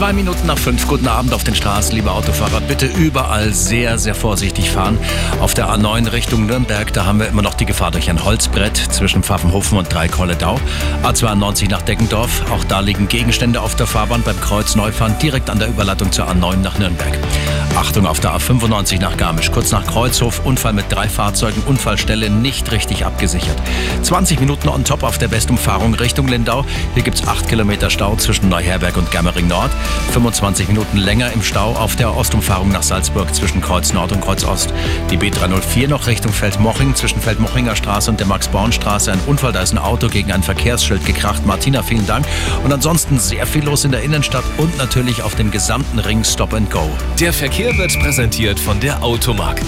Zwei Minuten nach fünf. Guten Abend auf den Straßen, liebe Autofahrer. Bitte überall sehr, sehr vorsichtig fahren. Auf der A9 Richtung Nürnberg, da haben wir immer noch die Gefahr durch ein Holzbrett zwischen Pfaffenhofen und Dreikolledau. A92 nach Deggendorf. Auch da liegen Gegenstände auf der Fahrbahn beim Kreuz Neufahren, direkt an der Überleitung zur A9 nach Nürnberg. Achtung auf der A95 nach Garmisch. Kurz nach Kreuzhof, Unfall mit drei Fahrzeugen, Unfallstelle nicht richtig abgesichert. 20 Minuten on top auf der Westumfahrung Richtung Lindau. Hier gibt es 8 Kilometer Stau zwischen Neuherberg und Germering Nord. 25 Minuten länger im Stau auf der Ostumfahrung nach Salzburg zwischen Kreuz Nord und Kreuz Ost. Die B304 noch Richtung Feldmoching zwischen Feldmochinger Straße und der Max-Born-Straße. Ein Unfall, da ist ein Auto gegen ein Verkehrsschild gekracht. Martina, vielen Dank. Und ansonsten sehr viel los in der Innenstadt und natürlich auf dem gesamten Ring Stop and Go. Der Verkehr wird präsentiert von der Automark.